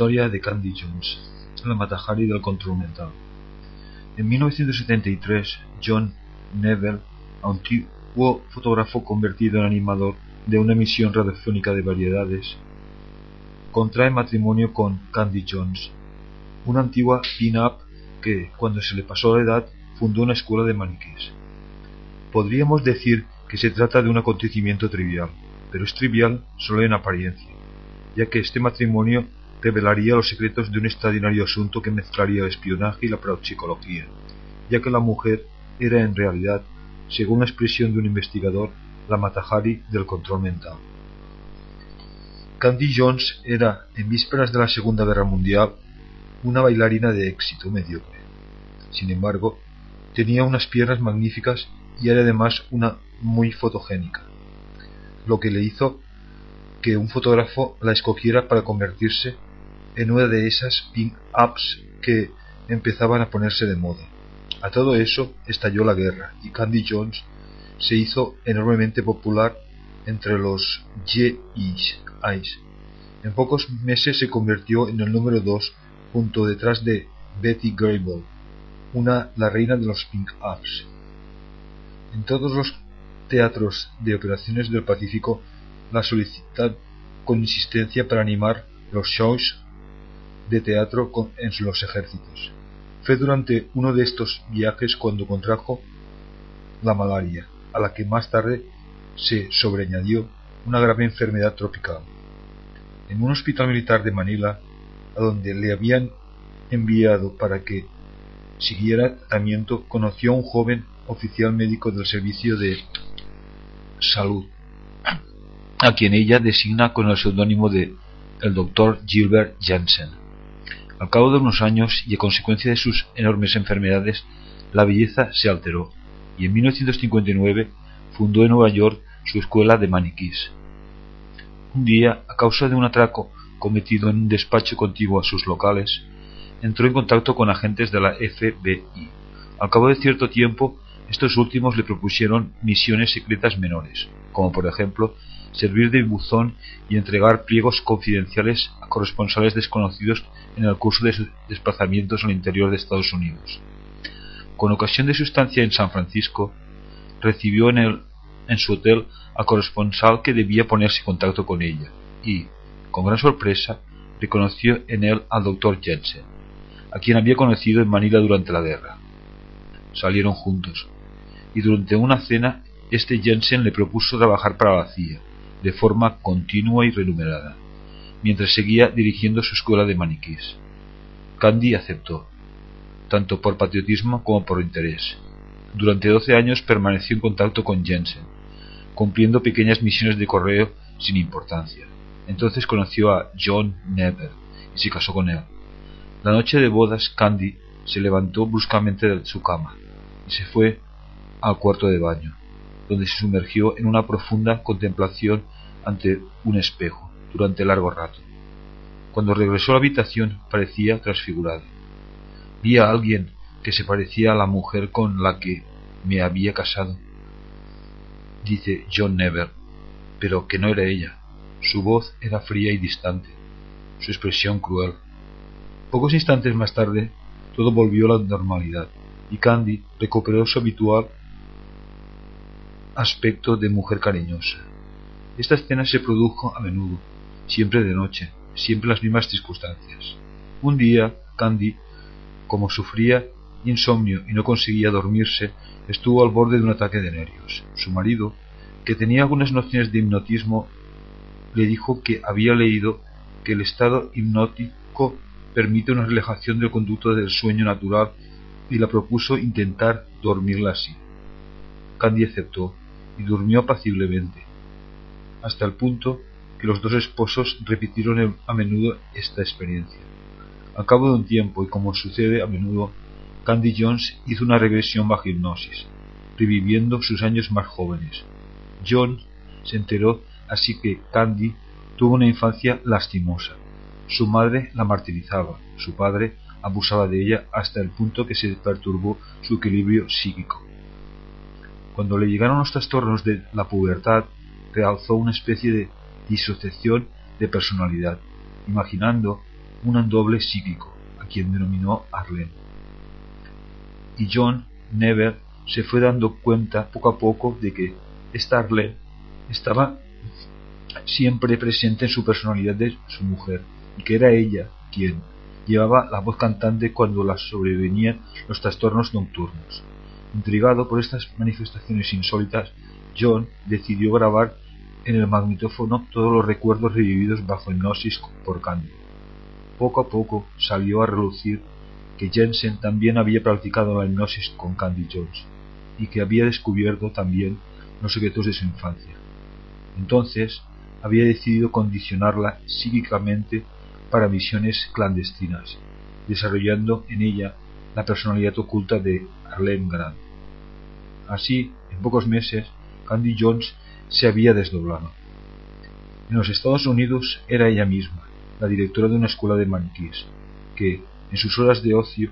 Historia de Candy Jones, la Matahari del control mental. En 1973, John Neville, antiguo fotógrafo convertido en animador de una emisión radiofónica de variedades, contrae matrimonio con Candy Jones, una antigua pin-up que, cuando se le pasó la edad, fundó una escuela de maniquíes. Podríamos decir que se trata de un acontecimiento trivial, pero es trivial solo en apariencia, ya que este matrimonio revelaría los secretos de un extraordinario asunto que mezclaría el espionaje y la parapsicología, ya que la mujer era en realidad, según la expresión de un investigador, la Matahari del control mental. Candy Jones era, en vísperas de la Segunda Guerra Mundial, una bailarina de éxito mediocre. Sin embargo, tenía unas piernas magníficas y era además una muy fotogénica, lo que le hizo que un fotógrafo la escogiera para convertirse en una de esas pin-ups que empezaban a ponerse de moda. A todo eso estalló la guerra y Candy Jones se hizo enormemente popular entre los GIs. En pocos meses se convirtió en el número dos junto detrás de Betty Grable, una la reina de los pink-ups. En todos los teatros de operaciones del Pacífico la solicitan con insistencia para animar los shows de teatro en los ejércitos. Fue durante uno de estos viajes cuando contrajo la malaria, a la que más tarde se sobreañadió una grave enfermedad tropical. En un hospital militar de Manila, a donde le habían enviado para que siguiera tratamiento, conoció a un joven oficial médico del servicio de salud, a quien ella designa con el seudónimo de el doctor Gilbert Jansen. Al cabo de unos años y a consecuencia de sus enormes enfermedades, la belleza se alteró y en 1959 fundó en Nueva York su escuela de maniquís. Un día, a causa de un atraco cometido en un despacho contiguo a sus locales, entró en contacto con agentes de la FBI. Al cabo de cierto tiempo, estos últimos le propusieron misiones secretas menores, como por ejemplo servir de buzón y entregar pliegos confidenciales a corresponsales desconocidos en el curso de sus desplazamientos al interior de Estados Unidos. Con ocasión de su estancia en San Francisco, recibió en, el, en su hotel al corresponsal que debía ponerse en contacto con ella y, con gran sorpresa, reconoció en él al doctor Jensen, a quien había conocido en Manila durante la guerra. Salieron juntos, y durante una cena este Jensen le propuso trabajar para la CIA, de forma continua y remunerada, mientras seguía dirigiendo su escuela de maniquís. Candy aceptó, tanto por patriotismo como por interés. Durante doce años permaneció en contacto con Jensen, cumpliendo pequeñas misiones de correo sin importancia. Entonces conoció a John Never y se casó con él. La noche de bodas, Candy se levantó bruscamente de su cama y se fue al cuarto de baño donde se sumergió en una profunda contemplación ante un espejo durante largo rato. Cuando regresó a la habitación parecía transfigurado. Vi a alguien que se parecía a la mujer con la que me había casado, dice John Never, pero que no era ella. Su voz era fría y distante, su expresión cruel. Pocos instantes más tarde, todo volvió a la normalidad y Candy recuperó su habitual aspecto de mujer cariñosa. Esta escena se produjo a menudo, siempre de noche, siempre en las mismas circunstancias. Un día, Candy, como sufría insomnio y no conseguía dormirse, estuvo al borde de un ataque de nervios. Su marido, que tenía algunas nociones de hipnotismo, le dijo que había leído que el estado hipnótico permite una relajación del conducto del sueño natural y la propuso intentar dormirla así. Candy aceptó y durmió apaciblemente, hasta el punto que los dos esposos repitieron a menudo esta experiencia. Al cabo de un tiempo, y como sucede a menudo, Candy Jones hizo una regresión bajo hipnosis, reviviendo sus años más jóvenes. John se enteró así que Candy tuvo una infancia lastimosa. Su madre la martirizaba, su padre abusaba de ella hasta el punto que se perturbó su equilibrio psíquico. Cuando le llegaron los trastornos de la pubertad, realzó una especie de disociación de personalidad, imaginando un doble psíquico, a quien denominó Arlene. Y John Never se fue dando cuenta poco a poco de que esta Arlene estaba siempre presente en su personalidad de su mujer, y que era ella quien llevaba la voz cantante cuando la sobrevenían los trastornos nocturnos. Intrigado por estas manifestaciones insólitas, John decidió grabar en el magnetófono todos los recuerdos revividos bajo hipnosis por Candy. Poco a poco salió a relucir que Jensen también había practicado la hipnosis con Candy Jones y que había descubierto también los secretos de su infancia. Entonces había decidido condicionarla psíquicamente para misiones clandestinas, desarrollando en ella la personalidad oculta de Arlene Grant. Así, en pocos meses, Candy Jones se había desdoblado. En los Estados Unidos era ella misma, la directora de una escuela de maniquís, que, en sus horas de ocio,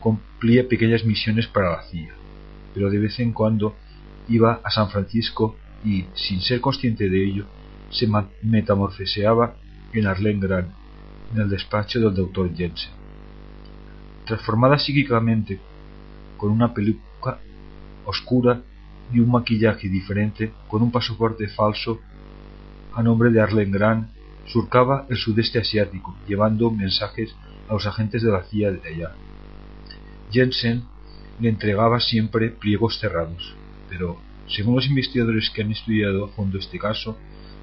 cumplía pequeñas misiones para la CIA, pero de vez en cuando iba a San Francisco y, sin ser consciente de ello, se metamorfoseaba en Arlene Grant, en el despacho del doctor Jensen transformada psíquicamente, con una peluca oscura y un maquillaje diferente, con un pasaporte falso a nombre de Arlen Grant, surcaba el sudeste asiático, llevando mensajes a los agentes de la CIA de allá. Jensen le entregaba siempre pliegos cerrados, pero, según los investigadores que han estudiado a fondo este caso,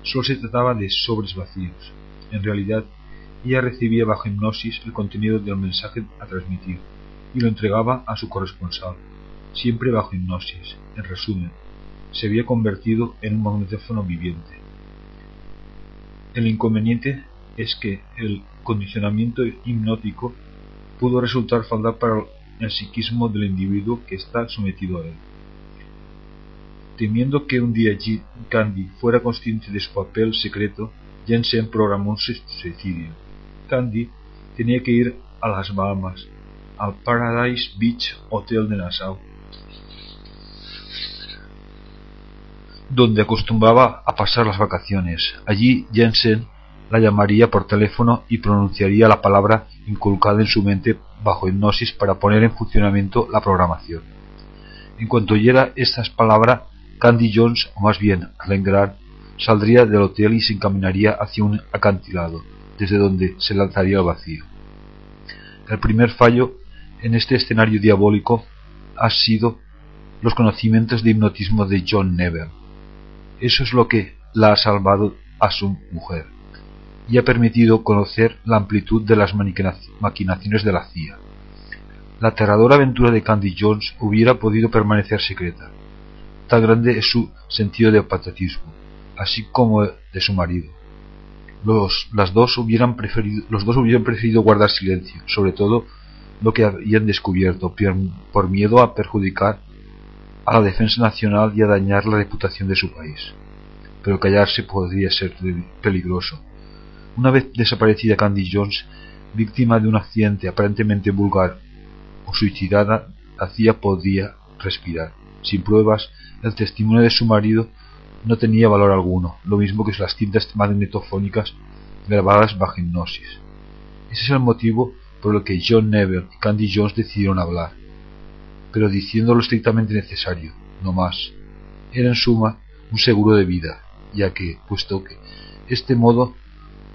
solo se trataba de sobres vacíos. En realidad, ella recibía bajo hipnosis el contenido del mensaje a transmitir y lo entregaba a su corresponsal, siempre bajo hipnosis. En resumen, se había convertido en un magnetófono viviente. El inconveniente es que el condicionamiento hipnótico pudo resultar fatal para el psiquismo del individuo que está sometido a él. Temiendo que un día Candy fuera consciente de su papel secreto, Jensen programó un suicidio. Candy tenía que ir a las Bahamas, al Paradise Beach Hotel de Nassau, donde acostumbraba a pasar las vacaciones. Allí Jensen la llamaría por teléfono y pronunciaría la palabra inculcada en su mente bajo hipnosis para poner en funcionamiento la programación. En cuanto oyera estas palabras, Candy Jones, o más bien Grant, saldría del hotel y se encaminaría hacia un acantilado, desde donde se lanzaría al vacío. El primer fallo en este escenario diabólico ha sido los conocimientos de hipnotismo de John Neville. Eso es lo que la ha salvado a su mujer y ha permitido conocer la amplitud de las maquinaciones de la CIA. La aterradora aventura de Candy Jones hubiera podido permanecer secreta. Tan grande es su sentido de patriotismo, así como de su marido. Los, dos hubieran preferido, los dos hubieran preferido guardar silencio, sobre todo lo que habían descubierto, por miedo a perjudicar a la defensa nacional y a dañar la reputación de su país. Pero callarse podría ser peligroso. Una vez desaparecida Candy Jones, víctima de un accidente aparentemente vulgar o suicidada, hacía podía respirar. Sin pruebas, el testimonio de su marido no tenía valor alguno, lo mismo que las cintas magnetofónicas grabadas bajo hipnosis. Ese es el motivo por el que John Neville y Candy Jones decidieron hablar, pero diciendo lo estrictamente necesario, no más. Era en suma un seguro de vida, ya que, puesto que este modo,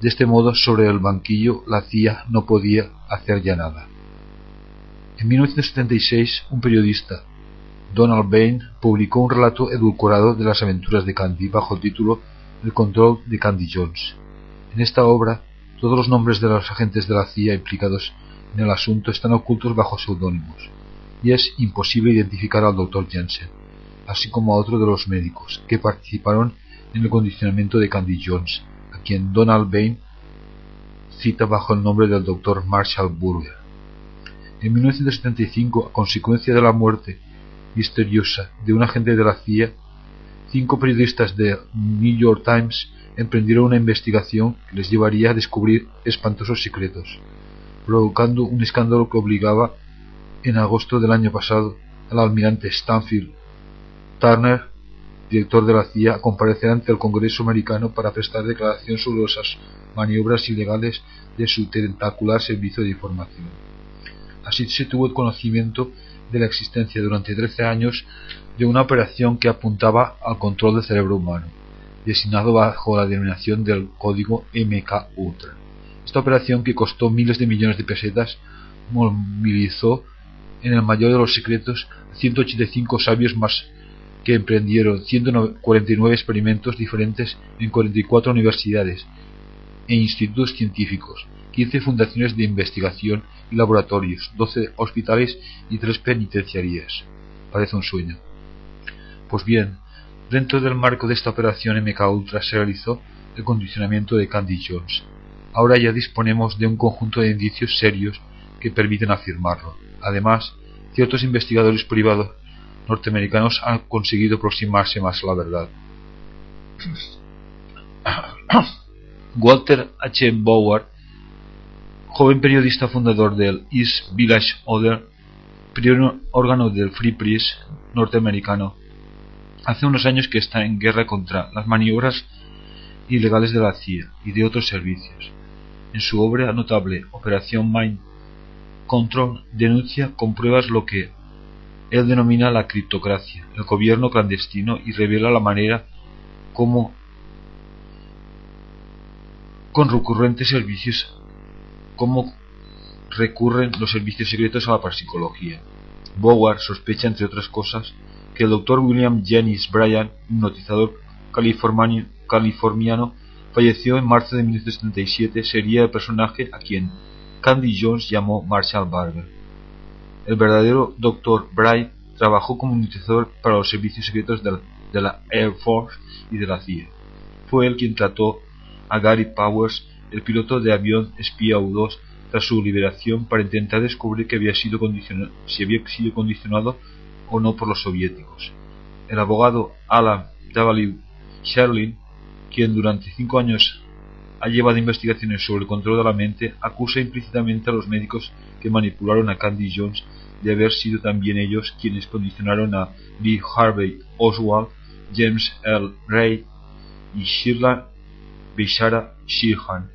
de este modo sobre el banquillo la CIA no podía hacer ya nada. En 1976, un periodista, Donald Bain, publicó un relato edulcorado de las aventuras de Candy bajo el título El control de Candy Jones. En esta obra, todos los nombres de los agentes de la CIA implicados en el asunto están ocultos bajo seudónimos, y es imposible identificar al Dr. Jensen, así como a otro de los médicos que participaron en el condicionamiento de Candy Jones, a quien Donald Bain cita bajo el nombre del Dr. Marshall Burger. En 1975, a consecuencia de la muerte misteriosa de un agente de la CIA, cinco periodistas de New York Times emprendieron una investigación que les llevaría a descubrir espantosos secretos, provocando un escándalo que obligaba, en agosto del año pasado, al almirante Stanfield Turner, director de la CIA, a comparecer ante el Congreso americano para prestar declaración sobre las maniobras ilegales de su tentacular servicio de información. Así se tuvo el conocimiento de la existencia durante 13 años de una operación que apuntaba al control del cerebro humano designado bajo la denominación del código MK Ultra. Esta operación, que costó miles de millones de pesetas, movilizó en el mayor de los secretos a 185 sabios más que emprendieron 149 experimentos diferentes en 44 universidades e institutos científicos, 15 fundaciones de investigación laboratorios, 12 hospitales y 3 penitenciarías. Parece un sueño. Pues bien, Dentro del marco de esta operación MK Ultra se realizó el condicionamiento de Candy Jones. Ahora ya disponemos de un conjunto de indicios serios que permiten afirmarlo. Además, ciertos investigadores privados norteamericanos han conseguido aproximarse más a la verdad. Walter H. Bauer, joven periodista fundador del East Village Order, primer órgano del Free Press norteamericano, Hace unos años que está en guerra contra las maniobras ilegales de la CIA y de otros servicios. En su obra notable Operación Mind Control denuncia con pruebas lo que él denomina la criptocracia, el gobierno clandestino y revela la manera como con recurrentes servicios como recurren los servicios secretos a la parapsicología. Boward sospecha entre otras cosas que el Dr. William Jennings Bryan, hipnotizador californiano, falleció en marzo de 1977, sería el personaje a quien Candy Jones llamó Marshall Barber. El verdadero Dr. Bryan trabajó como hipnotizador para los servicios secretos de la, Air Force y de la CIA. Fue él quien trató a Gary Powers, el piloto de avión espía U-2 tras su liberación para intentar descubrir que había sido si había sido condicionado o no por los soviéticos. El abogado Alan W. Sherlin, quien durante cinco años ha llevado investigaciones sobre el control de la mente, acusa implícitamente a los médicos que manipularon a Candy Jones de haber sido también ellos quienes condicionaron a Lee Harvey Oswald, James L. Ray y Shirla Bishara Shirhan,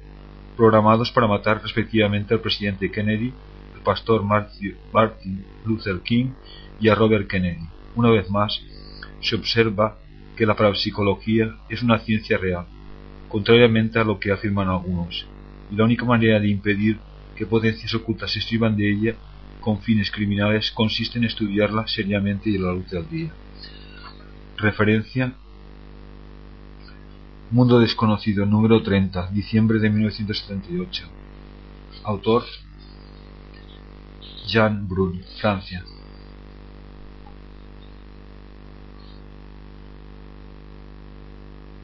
programados para matar respectivamente al presidente Kennedy, el pastor Martin Luther King y a Robert Kennedy. Una vez más, se observa que la parapsicología es una ciencia real, contrariamente a lo que afirman algunos, y la única manera de impedir que potencias ocultas se escriban de ella con fines criminales consiste en estudiarla seriamente y a la luz del día. Referencia Mundo desconocido, número 30, diciembre de 1978. Autor Jean Brun, Francia.